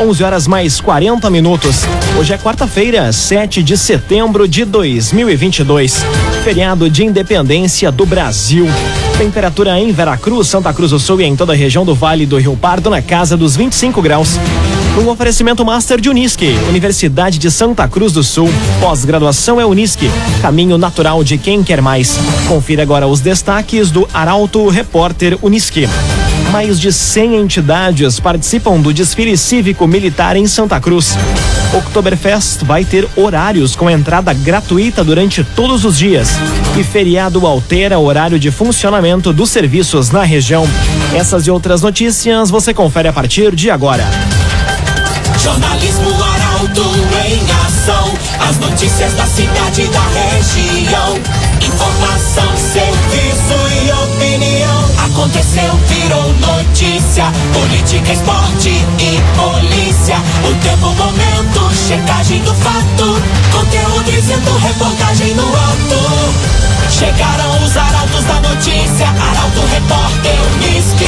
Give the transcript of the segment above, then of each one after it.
11 horas mais 40 minutos. Hoje é quarta-feira, 7 de setembro de 2022. Feriado de independência do Brasil. Temperatura em Veracruz, Santa Cruz do Sul e em toda a região do Vale do Rio Pardo na casa dos 25 graus. Um oferecimento Master de Unisque, Universidade de Santa Cruz do Sul. Pós-graduação é Unisque, caminho natural de quem quer mais. Confira agora os destaques do Arauto Repórter Unisque. Mais de 100 entidades participam do desfile cívico-militar em Santa Cruz. Oktoberfest vai ter horários com entrada gratuita durante todos os dias. E feriado altera o horário de funcionamento dos serviços na região. Essas e outras notícias você confere a partir de agora. Jornalismo Arauto em ação. As notícias da cidade e da região. Informação, serviço e opinião. Aconteceu, virou notícia. Política, esporte e polícia. O tempo, momento, checagem do fato. Conteúdo dizendo, reportagem no ato. Chegaram os arautos da notícia. Arauto, repórter, Unisque.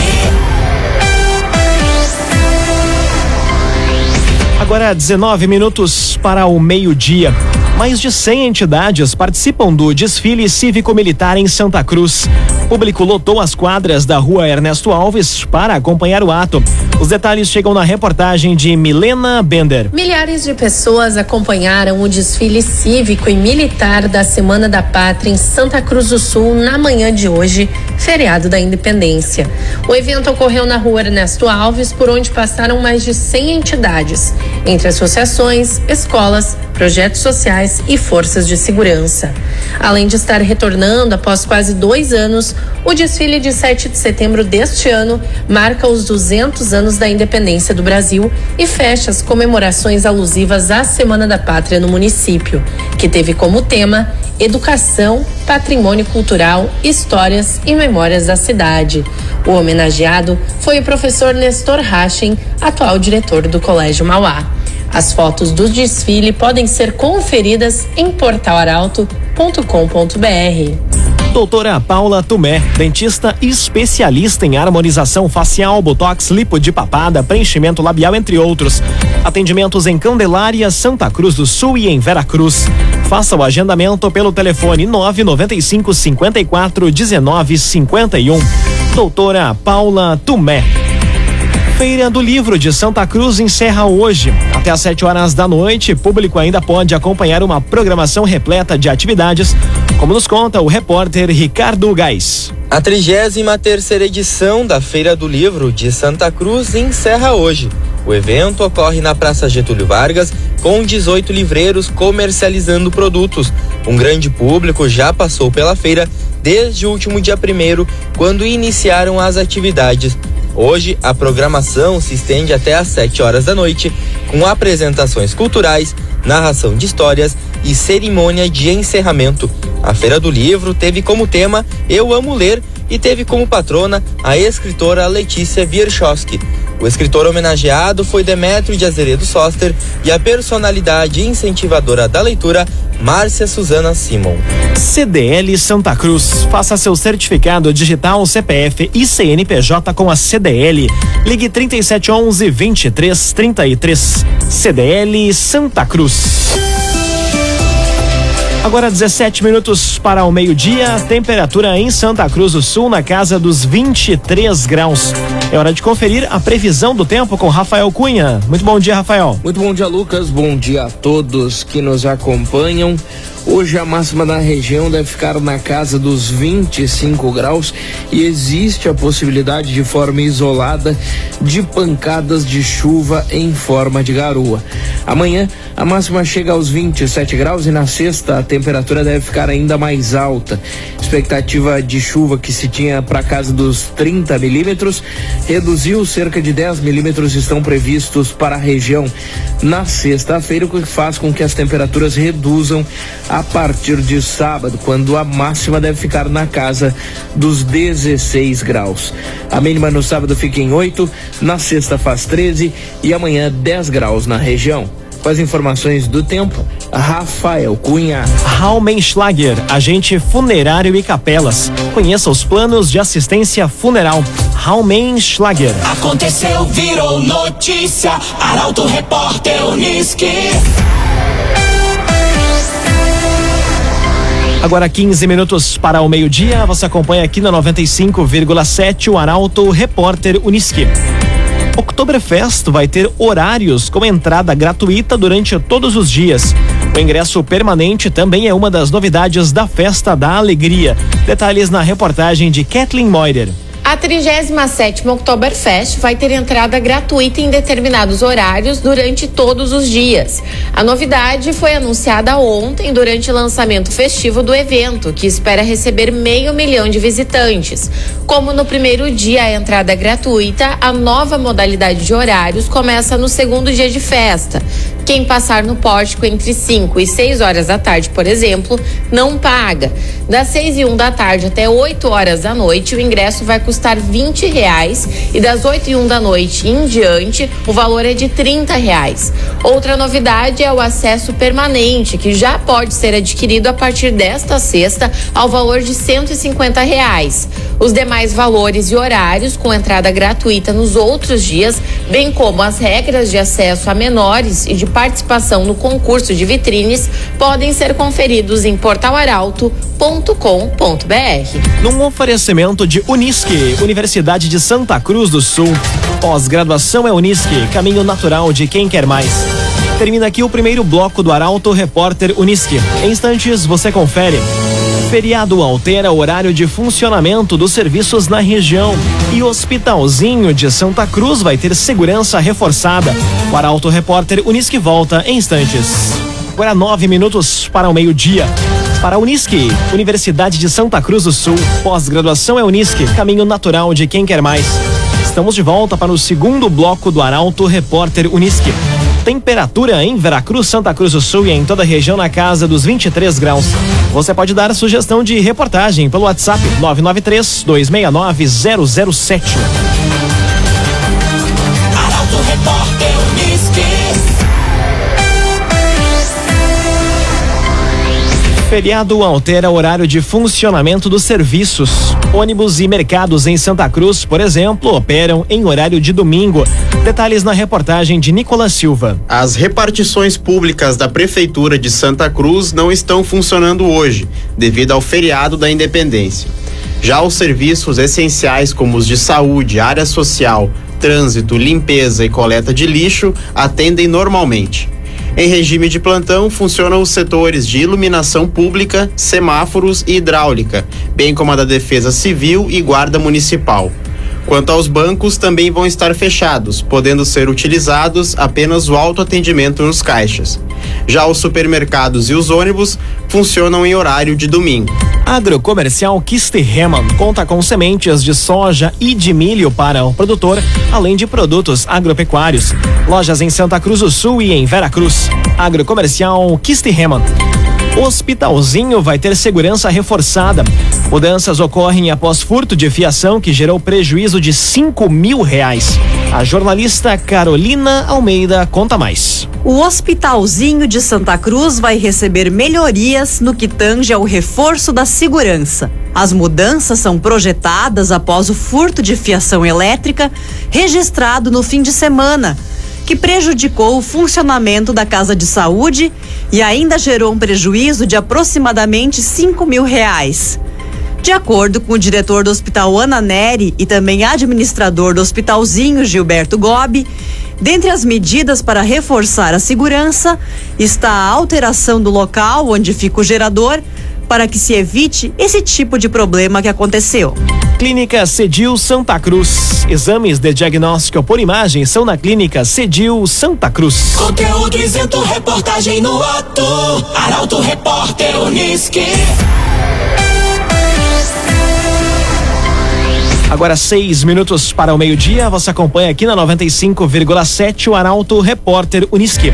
Agora 19 minutos para o meio-dia. Mais de 100 entidades participam do desfile cívico-militar em Santa Cruz. Público lotou as quadras da rua Ernesto Alves para acompanhar o ato. Os detalhes chegam na reportagem de Milena Bender. Milhares de pessoas acompanharam o desfile cívico e militar da Semana da Pátria em Santa Cruz do Sul na manhã de hoje, feriado da Independência. O evento ocorreu na rua Ernesto Alves, por onde passaram mais de 100 entidades, entre associações, escolas, projetos sociais e forças de segurança. Além de estar retornando após quase dois anos, o desfile de 7 de setembro deste ano marca os 200 anos da independência do Brasil e fecha as comemorações alusivas à Semana da Pátria no município, que teve como tema Educação, Patrimônio Cultural, Histórias e Memórias da Cidade. O homenageado foi o professor Nestor Rachen, atual diretor do Colégio Mauá. As fotos do desfile podem ser conferidas em portalaralto.com.br. Doutora Paula Tumé, dentista especialista em harmonização facial, botox, lipo de papada, preenchimento labial, entre outros. Atendimentos em Candelária, Santa Cruz do Sul e em Veracruz. Faça o agendamento pelo telefone 995 54 19 51. Doutora Paula Tumé. Feira do Livro de Santa Cruz encerra hoje. Até às 7 horas da noite, público ainda pode acompanhar uma programação repleta de atividades, como nos conta o repórter Ricardo Gás. A 33 terceira edição da Feira do Livro de Santa Cruz encerra hoje. O evento ocorre na Praça Getúlio Vargas, com 18 livreiros comercializando produtos. Um grande público já passou pela feira desde o último dia primeiro, quando iniciaram as atividades. Hoje, a programação se estende até às 7 horas da noite, com apresentações culturais, narração de histórias e cerimônia de encerramento. A Feira do Livro teve como tema Eu Amo Ler e teve como patrona a escritora Letícia Wierchowski. O escritor homenageado foi Demétrio de Azeredo Soster e a personalidade incentivadora da leitura, Márcia Suzana Simon. CDL Santa Cruz. Faça seu certificado digital CPF e CNPJ com a CDL. Ligue 3711 2333. CDL Santa Cruz. Agora 17 minutos para o meio-dia, temperatura em Santa Cruz do Sul na casa dos 23 graus. É hora de conferir a previsão do tempo com Rafael Cunha. Muito bom dia, Rafael. Muito bom dia, Lucas. Bom dia a todos que nos acompanham. Hoje a máxima na região deve ficar na casa dos 25 graus e existe a possibilidade de forma isolada de pancadas de chuva em forma de garoa. Amanhã a máxima chega aos 27 graus e na sexta a temperatura deve ficar ainda mais alta. Expectativa de chuva que se tinha para casa dos 30 milímetros reduziu, cerca de 10 milímetros estão previstos para a região na sexta-feira, o que faz com que as temperaturas reduzam partir de sábado, quando a máxima deve ficar na casa dos 16 graus. A mínima no sábado fica em 8, na sexta faz 13 e amanhã 10 graus na região. Com as informações do tempo, Rafael Cunha. Raumenschlager, agente funerário e capelas. Conheça os planos de assistência funeral. Raumenschlager. Aconteceu, virou notícia. Arauto Repórter Uniski. Agora 15 minutos para o meio-dia, você acompanha aqui na 95,7 o Arauto Repórter Uniski. Oktoberfest vai ter horários com entrada gratuita durante todos os dias. O ingresso permanente também é uma das novidades da Festa da Alegria. Detalhes na reportagem de Kathleen Moider. A 37ª Oktoberfest vai ter entrada gratuita em determinados horários durante todos os dias. A novidade foi anunciada ontem durante o lançamento festivo do evento, que espera receber meio milhão de visitantes. Como no primeiro dia a entrada é gratuita, a nova modalidade de horários começa no segundo dia de festa. Quem passar no pórtico entre 5 e 6 horas da tarde, por exemplo, não paga. Das 6 e 1 da tarde até 8 horas da noite, o ingresso vai custar 20 reais e das 8 e 1 da noite em diante, o valor é de 30 reais. Outra novidade é o acesso permanente, que já pode ser adquirido a partir desta sexta ao valor de 150 reais. Os demais valores e horários, com entrada gratuita nos outros dias, bem como as regras de acesso a menores e de participação no concurso de vitrines podem ser conferidos em portalaralto.com.br. Num oferecimento de Unisque, Universidade de Santa Cruz do Sul. Pós-graduação é Unisque, caminho natural de quem quer mais. Termina aqui o primeiro bloco do Arauto Repórter Unisque. Em instantes você confere. Feriado altera o horário de funcionamento dos serviços na região e o Hospitalzinho de Santa Cruz vai ter segurança reforçada. O Arauto Repórter Unisque volta em instantes. Agora nove minutos para o meio-dia. Para a Unisque, Universidade de Santa Cruz do Sul. Pós-graduação é Unisque, caminho natural de quem quer mais. Estamos de volta para o segundo bloco do Arauto Repórter Unisque. Temperatura em Veracruz, Santa Cruz do Sul e em toda a região na casa dos 23 graus. Você pode dar a sugestão de reportagem pelo WhatsApp 993 269 007. Arauto Repórter. Feriado altera horário de funcionamento dos serviços. Ônibus e mercados em Santa Cruz, por exemplo, operam em horário de domingo. Detalhes na reportagem de Nicolas Silva. As repartições públicas da Prefeitura de Santa Cruz não estão funcionando hoje, devido ao feriado da Independência. Já os serviços essenciais, como os de saúde, área social, trânsito, limpeza e coleta de lixo, atendem normalmente. Em regime de plantão, funcionam os setores de iluminação pública, semáforos e hidráulica, bem como a da Defesa Civil e Guarda Municipal. Quanto aos bancos, também vão estar fechados, podendo ser utilizados apenas o autoatendimento nos caixas. Já os supermercados e os ônibus funcionam em horário de domingo. Agrocomercial Kisterreman conta com sementes de soja e de milho para o produtor, além de produtos agropecuários. Lojas em Santa Cruz do Sul e em Veracruz. Agrocomercial Kisterreman. Hospitalzinho vai ter segurança reforçada. Mudanças ocorrem após furto de fiação que gerou prejuízo de 5 mil reais. A jornalista Carolina Almeida conta mais. O Hospitalzinho de Santa Cruz vai receber melhorias no que tange ao reforço da segurança. As mudanças são projetadas após o furto de fiação elétrica registrado no fim de semana, que prejudicou o funcionamento da casa de saúde e ainda gerou um prejuízo de aproximadamente 5 mil reais. De acordo com o diretor do Hospital Ana Neri e também administrador do Hospitalzinho Gilberto Gobi, dentre as medidas para reforçar a segurança está a alteração do local onde fica o gerador para que se evite esse tipo de problema que aconteceu. Clínica Cedil Santa Cruz. Exames de diagnóstico por imagem são na Clínica Cedil Santa Cruz. Conteúdo isento, reportagem no ato. Arauto Repórter Uniski. Agora seis minutos para o meio-dia, você acompanha aqui na 95,7 o Arauto Repórter Uniski.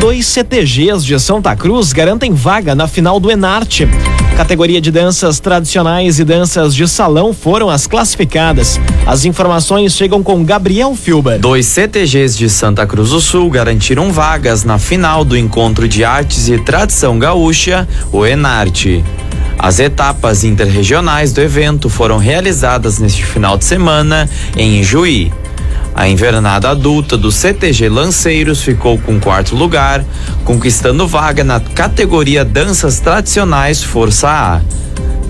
Dois CTGs de Santa Cruz garantem vaga na final do Enarte. Categoria de danças tradicionais e danças de salão foram as classificadas. As informações chegam com Gabriel Filber. Dois CTGs de Santa Cruz do Sul garantiram vagas na final do Encontro de Artes e Tradição Gaúcha, o Enarte. As etapas interregionais do evento foram realizadas neste final de semana em Juí. A invernada adulta do CTG Lanceiros ficou com quarto lugar, conquistando vaga na categoria Danças Tradicionais Força A.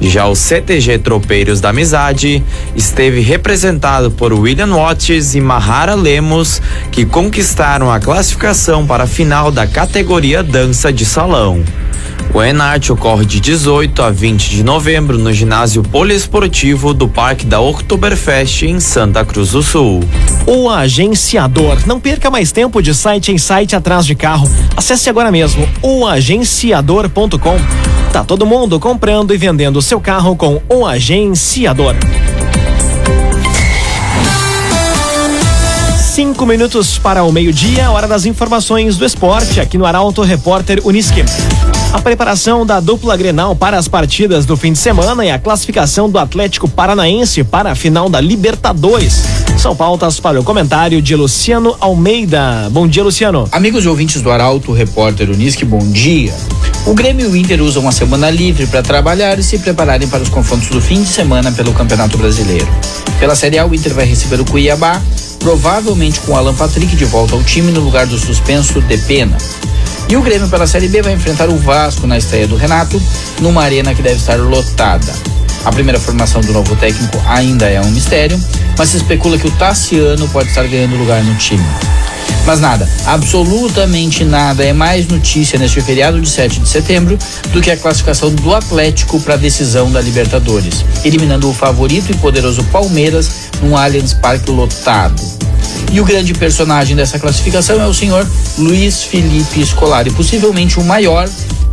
Já o CTG Tropeiros da Amizade esteve representado por William Watts e Mahara Lemos, que conquistaram a classificação para a final da categoria Dança de Salão. O Enarte ocorre de 18 a 20 de novembro no ginásio poliesportivo do Parque da Oktoberfest em Santa Cruz do Sul. O agenciador. Não perca mais tempo de site em site atrás de carro. Acesse agora mesmo oagenciador.com. Tá todo mundo comprando e vendendo seu carro com o agenciador. Cinco minutos para o meio-dia, hora das informações do esporte, aqui no Arauto Repórter Unisque. A preparação da dupla Grenal para as partidas do fim de semana e a classificação do Atlético Paranaense para a final da Libertadores. São pautas para o comentário de Luciano Almeida. Bom dia, Luciano. Amigos e ouvintes do Arauto, repórter Unisque, bom dia. O Grêmio e o Inter usam uma semana livre para trabalhar e se prepararem para os confrontos do fim de semana pelo Campeonato Brasileiro. Pela Série A, o Inter vai receber o Cuiabá, provavelmente com Alan Patrick de volta ao time no lugar do suspenso de Pena. E o Grêmio pela Série B vai enfrentar o Vasco na estreia do Renato, numa arena que deve estar lotada. A primeira formação do novo técnico ainda é um mistério, mas se especula que o Tassiano pode estar ganhando lugar no time. Mas nada, absolutamente nada é mais notícia neste feriado de 7 de setembro do que a classificação do Atlético para a decisão da Libertadores, eliminando o favorito e poderoso Palmeiras num Allianz Parque lotado. E o grande personagem dessa classificação é o senhor Luiz Felipe Scolari, possivelmente o maior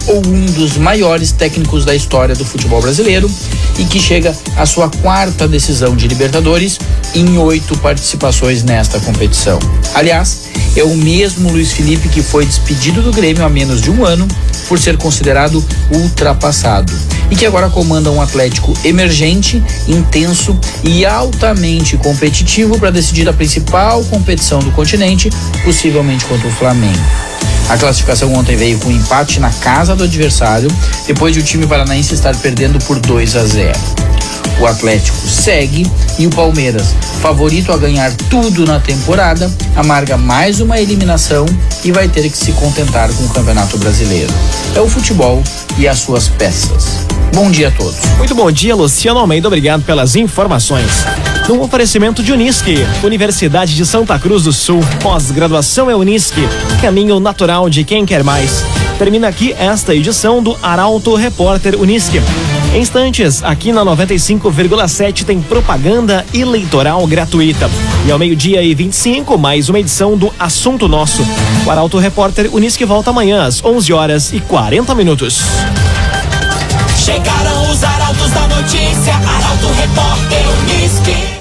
ou um dos maiores técnicos da história do futebol brasileiro e que chega à sua quarta decisão de Libertadores em oito participações nesta competição. Aliás, é o mesmo Luiz Felipe que foi despedido do Grêmio há menos de um ano por ser considerado ultrapassado e que agora comanda um Atlético emergente, intenso e altamente competitivo para decidir a principal competição do continente, possivelmente contra o Flamengo. A classificação ontem veio com um empate na casa do adversário, depois de o time paranaense estar perdendo por 2 a 0. O Atlético segue e o Palmeiras, favorito a ganhar tudo na temporada, amarga mais uma eliminação e vai ter que se contentar com o Campeonato Brasileiro. É o futebol e as suas peças. Bom dia a todos. Muito bom dia, Luciano Almeida. Obrigado pelas informações. Num oferecimento de Unisque, Universidade de Santa Cruz do Sul. Pós-graduação é Unisque, caminho natural de quem quer mais. Termina aqui esta edição do Arauto Repórter Unisque. Em instantes, aqui na 95,7 tem propaganda eleitoral gratuita. E ao meio-dia e 25, mais uma edição do Assunto Nosso. O Arauto Repórter Unisque volta amanhã às 11 horas e 40 minutos. Chegaram os arautos da notícia, Arauto Repórter Unisque.